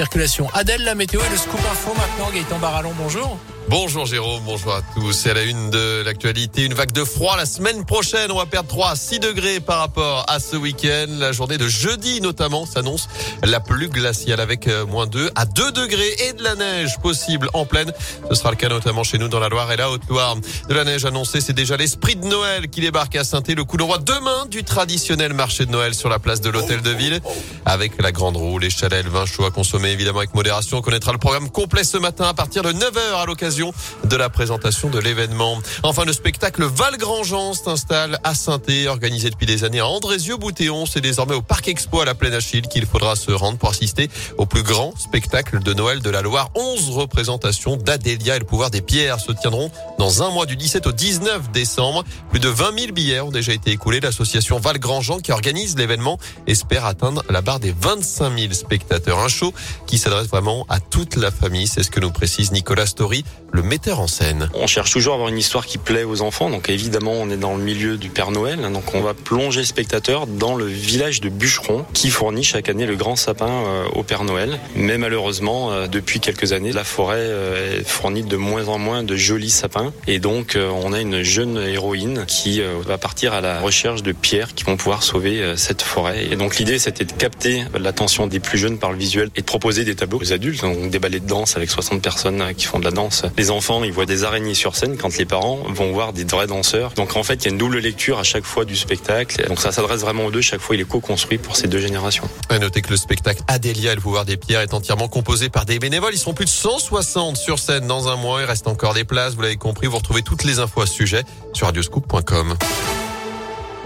Circulation. Adèle, la météo et le scoop info maintenant. Gaëtan Barallon, bonjour. Bonjour Jérôme, bonjour à tous. C'est à la une de l'actualité, une vague de froid la semaine prochaine. On va perdre 3 à 6 degrés par rapport à ce week-end. La journée de jeudi notamment s'annonce la plus glaciale avec euh, moins 2 à 2 degrés et de la neige possible en pleine. Ce sera le cas notamment chez nous dans la Loire et la Haute-Loire. De la neige annoncée, c'est déjà l'esprit de Noël qui débarque à saint Le coup d'envoi demain du traditionnel marché de Noël sur la place de l'Hôtel de Ville avec la grande roue, les chalets, le vin chaud à consommer évidemment avec modération. On connaîtra le programme complet ce matin à partir de 9h à l'occasion de la présentation de l'événement. Enfin, le spectacle Val-Grand-Jean s'installe à saint organisé depuis des années à Andrézieux-Boutéon. C'est désormais au Parc Expo à la Plaine Achille qu'il faudra se rendre pour assister au plus grand spectacle de Noël de la Loire. 11 représentations d'Adélia et le pouvoir des pierres se tiendront dans un mois du 17 au 19 décembre. Plus de 20 000 billets ont déjà été écoulés. L'association Val-Grand-Jean qui organise l'événement espère atteindre la barre des 25 000 spectateurs. Un show qui s'adresse vraiment à toute la famille. C'est ce que nous précise Nicolas Story, le metteur en scène. On cherche toujours à avoir une histoire qui plaît aux enfants. Donc évidemment, on est dans le milieu du Père Noël. Donc on va plonger le spectateur dans le village de Bûcheron qui fournit chaque année le grand sapin euh, au Père Noël. Mais malheureusement, euh, depuis quelques années, la forêt euh, fournit de moins en moins de jolis sapins. Et donc on a une jeune héroïne qui va partir à la recherche de pierres qui vont pouvoir sauver cette forêt. Et donc l'idée, c'était de capter l'attention des plus jeunes par le visuel et de proposer des tableaux aux adultes. Donc des ballets de danse avec 60 personnes qui font de la danse les enfants, ils voient des araignées sur scène quand les parents vont voir des vrais danseurs. Donc en fait, il y a une double lecture à chaque fois du spectacle. Donc ça s'adresse vraiment aux deux. Chaque fois, il est co-construit pour ces deux générations. À noter que le spectacle Adélia le pouvoir des pierres est entièrement composé par des bénévoles. Ils sont plus de 160 sur scène dans un mois. Il reste encore des places. Vous l'avez compris. Vous retrouvez toutes les infos à ce sujet sur radioscoop.com.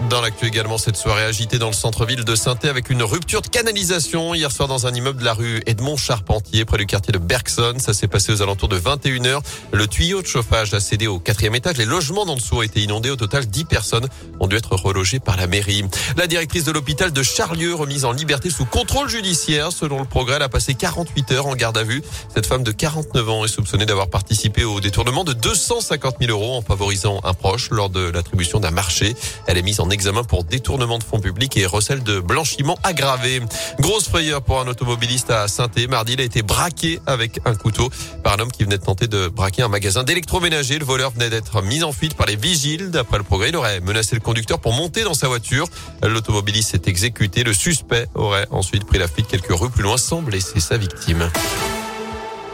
Dans l'actu également, cette soirée agitée dans le centre-ville de saint avec une rupture de canalisation hier soir dans un immeuble de la rue Edmond Charpentier près du quartier de Bergson. Ça s'est passé aux alentours de 21h. Le tuyau de chauffage a cédé au quatrième étage. Les logements d'en dessous ont été inondés. Au total, 10 personnes ont dû être relogées par la mairie. La directrice de l'hôpital de Charlieu remise en liberté sous contrôle judiciaire. Selon le progrès, elle a passé 48 heures en garde à vue. Cette femme de 49 ans est soupçonnée d'avoir participé au détournement de 250 000 euros en favorisant un proche lors de l'attribution d'un marché. Elle est mise en examen pour détournement de fonds publics et recel de blanchiment aggravé. Grosse frayeur pour un automobiliste à saint Mardi, il a été braqué avec un couteau par un homme qui venait de tenter de braquer un magasin d'électroménager. Le voleur venait d'être mis en fuite par les vigiles. D'après le progrès, il aurait menacé le conducteur pour monter dans sa voiture. L'automobiliste s'est exécuté. Le suspect aurait ensuite pris la fuite quelques rues plus loin sans blesser sa victime.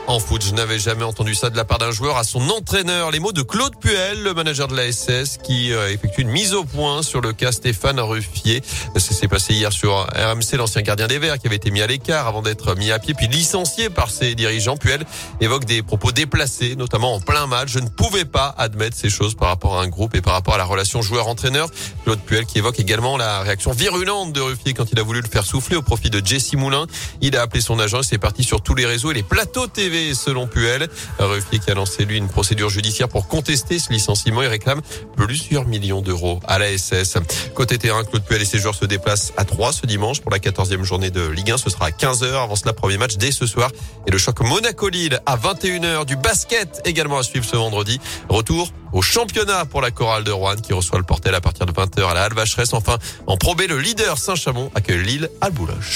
En foot, je n'avais jamais entendu ça de la part d'un joueur à son entraîneur. Les mots de Claude Puel, le manager de la SS, qui euh, effectue une mise au point sur le cas Stéphane Ruffier. Ça s'est passé hier sur RMC, l'ancien gardien des Verts, qui avait été mis à l'écart avant d'être mis à pied, puis licencié par ses dirigeants. Puel évoque des propos déplacés, notamment en plein match. Je ne pouvais pas admettre ces choses par rapport à un groupe et par rapport à la relation joueur-entraîneur. Claude Puel qui évoque également la réaction virulente de Ruffier quand il a voulu le faire souffler au profit de Jesse Moulin. Il a appelé son agent et c'est parti sur tous les réseaux et les plateaux TV selon Puel. Ruffier qui a lancé lui une procédure judiciaire pour contester ce licenciement et réclame plusieurs millions d'euros à la SS. Côté terrain, Claude Puel et ses joueurs se déplacent à 3 ce dimanche pour la 14e journée de Ligue 1. Ce sera à 15h. Avant cela, premier match dès ce soir. Et le choc Monaco-Lille à 21h. Du basket également à suivre ce vendredi. Retour au championnat pour la chorale de Rouen qui reçoit le Portel à partir de 20h à la Halle Vacheresse. Enfin, en probé, le leader Saint-Chamond accueille Lille à Bouloche.